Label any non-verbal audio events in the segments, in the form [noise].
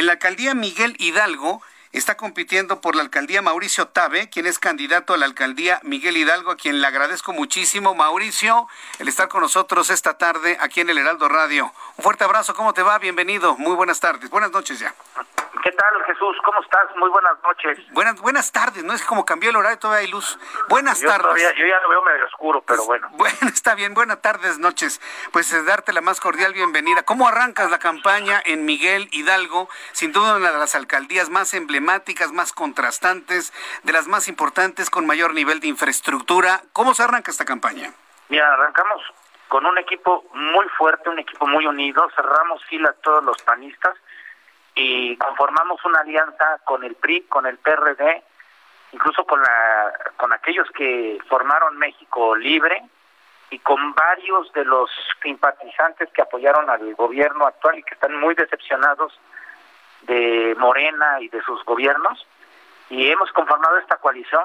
En la alcaldía Miguel Hidalgo está compitiendo por la alcaldía Mauricio Tabe, quien es candidato a la alcaldía Miguel Hidalgo, a quien le agradezco muchísimo, Mauricio, el estar con nosotros esta tarde aquí en el Heraldo Radio. Un fuerte abrazo, ¿cómo te va? Bienvenido, muy buenas tardes, buenas noches ya. ¿Qué tal, Jesús? ¿Cómo estás? Muy buenas noches. Buenas, buenas tardes, no es que como cambió el horario, todavía hay luz. Buenas yo tardes. Todavía, yo ya lo veo medio oscuro, pero bueno. [laughs] Bueno, está bien, buenas tardes, noches. Pues es darte la más cordial bienvenida. ¿Cómo arrancas la campaña en Miguel Hidalgo? Sin duda una de las alcaldías más emblemáticas, más contrastantes, de las más importantes, con mayor nivel de infraestructura. ¿Cómo se arranca esta campaña? Mira, arrancamos con un equipo muy fuerte, un equipo muy unido, cerramos fila todos los panistas y conformamos una alianza con el PRI, con el PRD, incluso con la con aquellos que formaron México Libre y con varios de los simpatizantes que apoyaron al gobierno actual y que están muy decepcionados de Morena y de sus gobiernos y hemos conformado esta coalición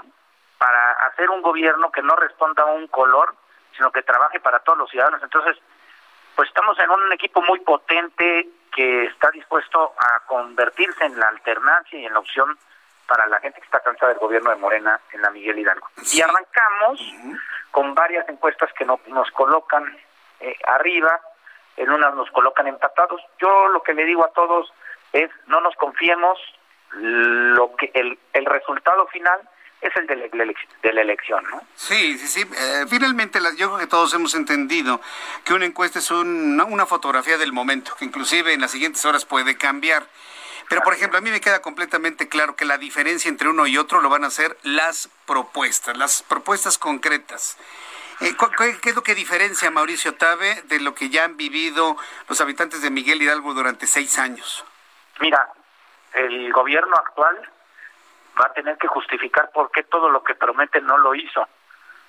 para hacer un gobierno que no responda a un color, sino que trabaje para todos los ciudadanos. Entonces, pues estamos en un equipo muy potente que está dispuesto a convertirse en la alternancia y en la opción para la gente que está cansada del gobierno de Morena en la Miguel Hidalgo. Y arrancamos con varias encuestas que no, nos colocan eh, arriba, en unas nos colocan empatados. Yo lo que le digo a todos es no nos confiemos, lo que el, el resultado final es el de la, de la elección, ¿no? Sí, sí, sí. Eh, finalmente, la, yo creo que todos hemos entendido que una encuesta es un, una fotografía del momento, que inclusive en las siguientes horas puede cambiar. Pero, por ejemplo, a mí me queda completamente claro que la diferencia entre uno y otro lo van a hacer las propuestas, las propuestas concretas. Eh, ¿Qué es lo que diferencia Mauricio Tabe de lo que ya han vivido los habitantes de Miguel Hidalgo durante seis años? Mira, el gobierno actual va a tener que justificar por qué todo lo que promete no lo hizo,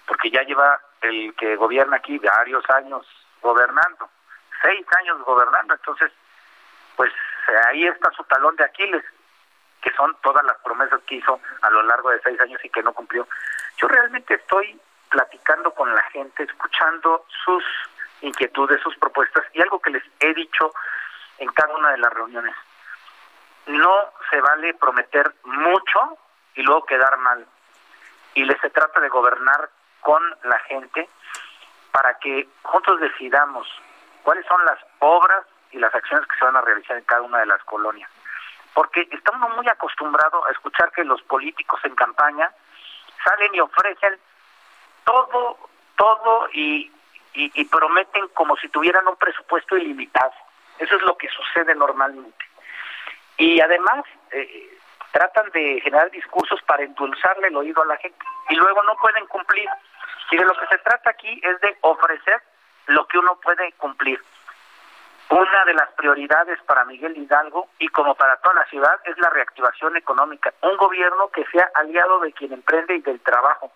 porque ya lleva el que gobierna aquí varios años gobernando, seis años gobernando, entonces, pues ahí está su talón de Aquiles, que son todas las promesas que hizo a lo largo de seis años y que no cumplió. Yo realmente estoy platicando con la gente, escuchando sus inquietudes, sus propuestas y algo que les he dicho en cada una de las reuniones no se vale prometer mucho y luego quedar mal. Y les se trata de gobernar con la gente para que juntos decidamos cuáles son las obras y las acciones que se van a realizar en cada una de las colonias. Porque estamos muy acostumbrados a escuchar que los políticos en campaña salen y ofrecen todo, todo y, y, y prometen como si tuvieran un presupuesto ilimitado. Eso es lo que sucede normalmente y además eh, tratan de generar discursos para endulzarle el oído a la gente y luego no pueden cumplir. Y de lo que se trata aquí es de ofrecer lo que uno puede cumplir. Una de las prioridades para Miguel Hidalgo y como para toda la ciudad es la reactivación económica. Un gobierno que sea aliado de quien emprende y del trabajo.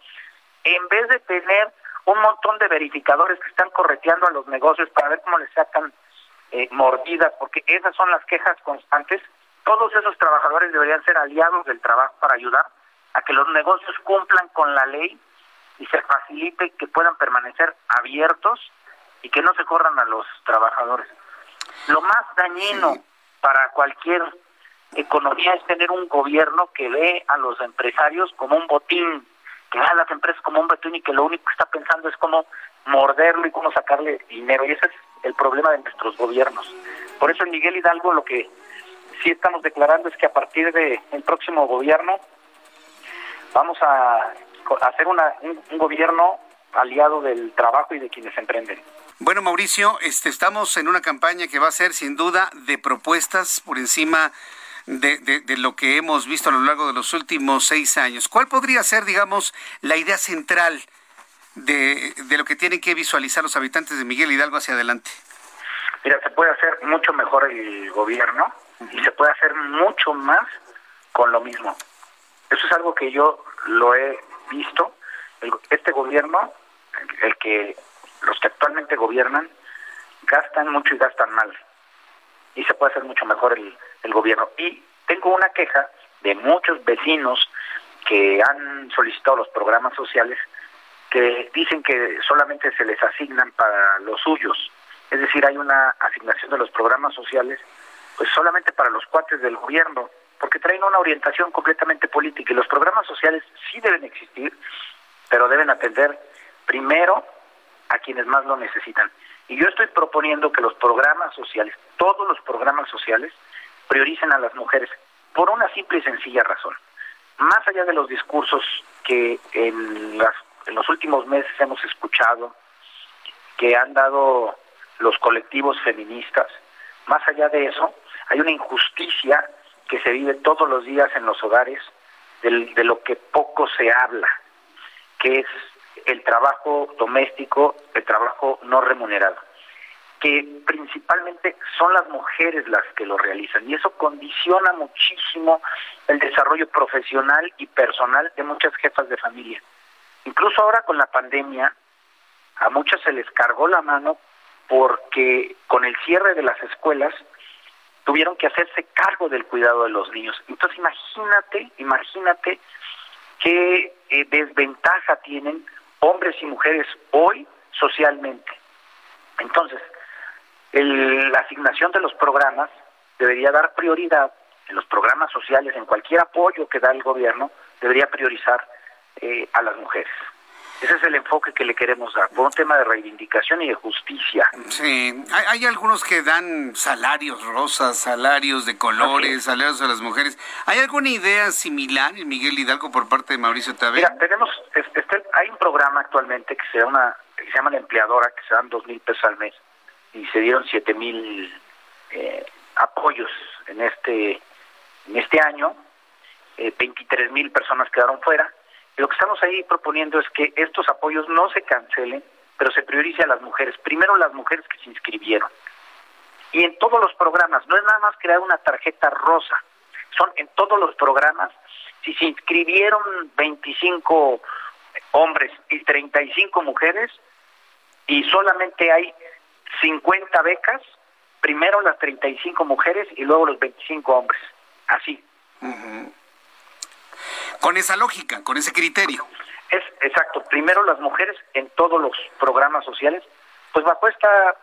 En vez de tener un montón de verificadores que están correteando a los negocios para ver cómo les sacan eh, mordidas, porque esas son las quejas constantes, todos esos trabajadores deberían ser aliados del trabajo para ayudar a que los negocios cumplan con la ley y se facilite que puedan permanecer abiertos y que no se corran a los trabajadores. Lo más dañino para cualquier economía es tener un gobierno que ve a los empresarios como un botín, que ve a las empresas como un botín y que lo único que está pensando es cómo morderlo y cómo sacarle dinero. Y ese es el problema de nuestros gobiernos. Por eso en Miguel Hidalgo lo que sí estamos declarando es que a partir del próximo gobierno vamos a hacer una, un, un, gobierno aliado del trabajo y de quienes emprenden. Bueno, Mauricio, este, estamos en una campaña que va a ser sin duda de propuestas por encima de, de, de, lo que hemos visto a lo largo de los últimos seis años. ¿Cuál podría ser, digamos, la idea central de, de lo que tienen que visualizar los habitantes de Miguel Hidalgo hacia adelante? Mira, se puede hacer mucho mejor el gobierno y se puede hacer mucho más con lo mismo. Eso es algo que yo lo he visto. este gobierno, el que los que actualmente gobiernan, gastan mucho y gastan mal. Y se puede hacer mucho mejor el, el gobierno. Y tengo una queja de muchos vecinos que han solicitado los programas sociales que dicen que solamente se les asignan para los suyos. Es decir, hay una asignación de los programas sociales pues solamente para los cuates del gobierno, porque traen una orientación completamente política y los programas sociales sí deben existir, pero deben atender primero a quienes más lo necesitan. Y yo estoy proponiendo que los programas sociales, todos los programas sociales, prioricen a las mujeres por una simple y sencilla razón. Más allá de los discursos que en, las, en los últimos meses hemos escuchado, que han dado los colectivos feministas, más allá de eso, hay una injusticia que se vive todos los días en los hogares de lo que poco se habla, que es el trabajo doméstico, el trabajo no remunerado, que principalmente son las mujeres las que lo realizan y eso condiciona muchísimo el desarrollo profesional y personal de muchas jefas de familia. Incluso ahora con la pandemia, a muchas se les cargó la mano porque con el cierre de las escuelas tuvieron que hacerse cargo del cuidado de los niños. Entonces imagínate, imagínate qué eh, desventaja tienen hombres y mujeres hoy socialmente. Entonces, la asignación de los programas debería dar prioridad en los programas sociales, en cualquier apoyo que da el gobierno, debería priorizar eh, a las mujeres. Ese es el enfoque que le queremos dar, por un tema de reivindicación y de justicia. Sí, hay, algunos que dan salarios rosas, salarios de colores, salarios a las mujeres. ¿Hay alguna idea similar en Miguel Hidalgo por parte de Mauricio Tabe? Mira, tenemos, este, hay un programa actualmente que se llama, que se llama La Empleadora, que se dan dos mil pesos al mes y se dieron siete mil eh, apoyos en este, en este año. Eh, 23 mil personas quedaron fuera lo que estamos ahí proponiendo es que estos apoyos no se cancelen, pero se priorice a las mujeres. Primero las mujeres que se inscribieron. Y en todos los programas, no es nada más crear una tarjeta rosa, son en todos los programas, si se inscribieron 25 hombres y 35 mujeres y solamente hay 50 becas, primero las 35 mujeres y luego los 25 hombres. Así con esa lógica, con ese criterio. Es exacto. Primero las mujeres en todos los programas sociales, pues bajo esta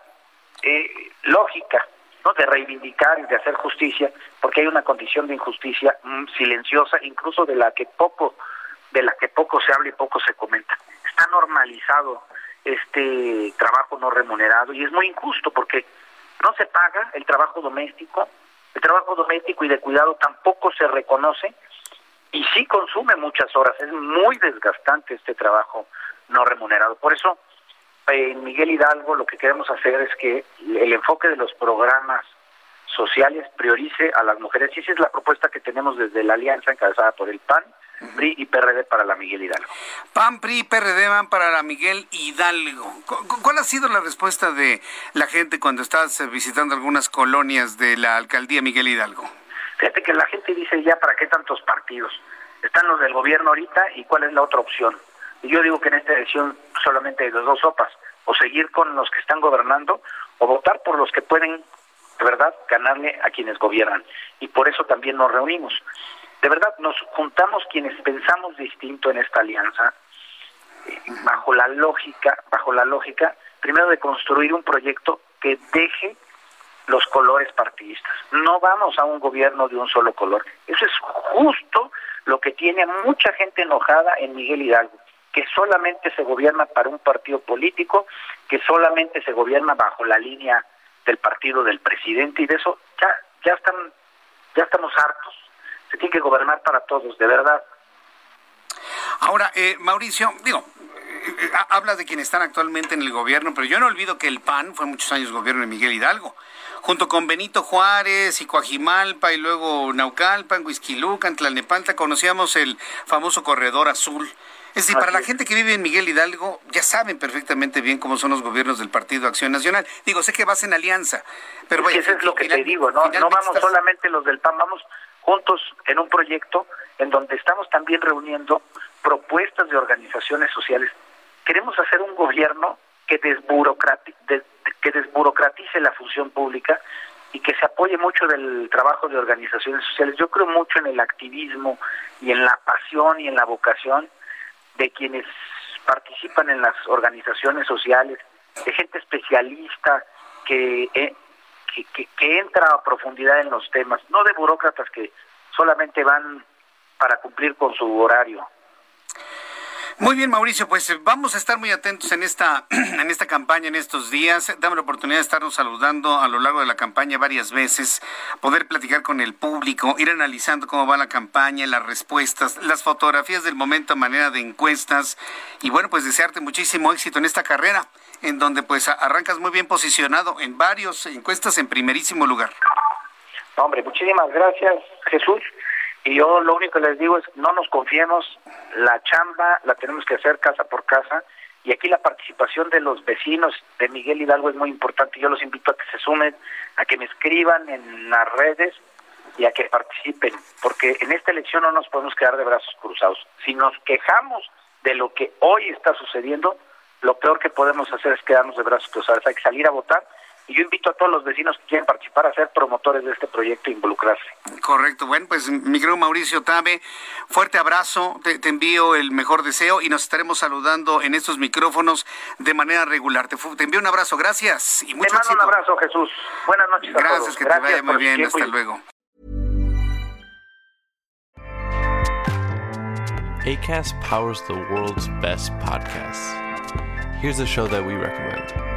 eh, lógica ¿no? de reivindicar y de hacer justicia, porque hay una condición de injusticia mm, silenciosa, incluso de la que poco, de la que poco se habla y poco se comenta. Está normalizado este trabajo no remunerado y es muy injusto porque no se paga el trabajo doméstico, el trabajo doméstico y de cuidado tampoco se reconoce y sí consume muchas horas, es muy desgastante este trabajo no remunerado. Por eso, en Miguel Hidalgo lo que queremos hacer es que el enfoque de los programas sociales priorice a las mujeres y esa es la propuesta que tenemos desde la alianza encabezada por el PAN, PRI y PRD para la Miguel Hidalgo. PAN, PRI y PRD van para la Miguel Hidalgo. ¿Cuál ha sido la respuesta de la gente cuando estás visitando algunas colonias de la alcaldía Miguel Hidalgo? Fíjate que la gente dice ya, ¿para qué tantos partidos? Están los del gobierno ahorita y cuál es la otra opción. Y yo digo que en esta elección solamente hay dos sopas, o seguir con los que están gobernando o votar por los que pueden, de verdad, ganarle a quienes gobiernan. Y por eso también nos reunimos. De verdad, nos juntamos quienes pensamos distinto en esta alianza, eh, bajo la lógica, bajo la lógica, primero de construir un proyecto que deje los colores partidistas. No vamos a un gobierno de un solo color. Eso es justo lo que tiene mucha gente enojada en Miguel Hidalgo, que solamente se gobierna para un partido político, que solamente se gobierna bajo la línea del partido del presidente y de eso ya ya están ya estamos hartos. Se tiene que gobernar para todos, de verdad. Ahora, eh, Mauricio, digo, eh, eh, habla de quienes están actualmente en el gobierno, pero yo no olvido que el PAN fue muchos años gobierno de Miguel Hidalgo junto con Benito Juárez y Coajimalpa y luego Naucalpan, Huizquilucan, Tlalnepantla, conocíamos el famoso corredor azul. Es decir, para la gente que vive en Miguel Hidalgo, ya saben perfectamente bien cómo son los gobiernos del Partido Acción Nacional. Digo, sé que vas en alianza, pero bueno, eso es lo que te digo, ¿no? No vamos solamente los del PAN, vamos juntos en un proyecto en donde estamos también reuniendo propuestas de organizaciones sociales. Queremos hacer un gobierno que, que desburocratice la función pública y que se apoye mucho del trabajo de organizaciones sociales. Yo creo mucho en el activismo y en la pasión y en la vocación de quienes participan en las organizaciones sociales, de gente especialista que, eh, que, entra a profundidad en los temas, no de burócratas que solamente van para cumplir con su horario. Muy bien, Mauricio, pues eh, vamos a estar muy atentos en esta, [clears throat] en esta campaña en estos días. Dame la oportunidad de estarnos saludando a lo largo de la campaña varias veces, poder platicar con el público, ir analizando cómo va la campaña, las respuestas, las fotografías del momento a manera de encuestas y bueno, pues desearte muchísimo éxito en esta carrera, en donde pues arrancas muy bien posicionado en varios encuestas en primerísimo lugar. Hombre, muchísimas gracias, Jesús. Y yo lo único que les digo es no nos confiemos, la chamba la tenemos que hacer casa por casa y aquí la participación de los vecinos de Miguel Hidalgo es muy importante. Yo los invito a que se sumen, a que me escriban en las redes y a que participen, porque en esta elección no nos podemos quedar de brazos cruzados. Si nos quejamos de lo que hoy está sucediendo, lo peor que podemos hacer es quedarnos de brazos cruzados. Hay que salir a votar y yo invito a todos los vecinos que quieren participar a ser promotores de este proyecto e involucrarse. Correcto, bueno, pues mi querido Mauricio Tabe, fuerte abrazo, te, envío el mejor deseo y nos estaremos saludando en estos micrófonos de manera regular. Te, envío un abrazo, gracias y mucho Te mando un abrazo, Jesús. Buenas noches a gracias, que te vaya muy bien, hasta luego. ACAST powers the world's best podcasts. Here's a show that we recommend.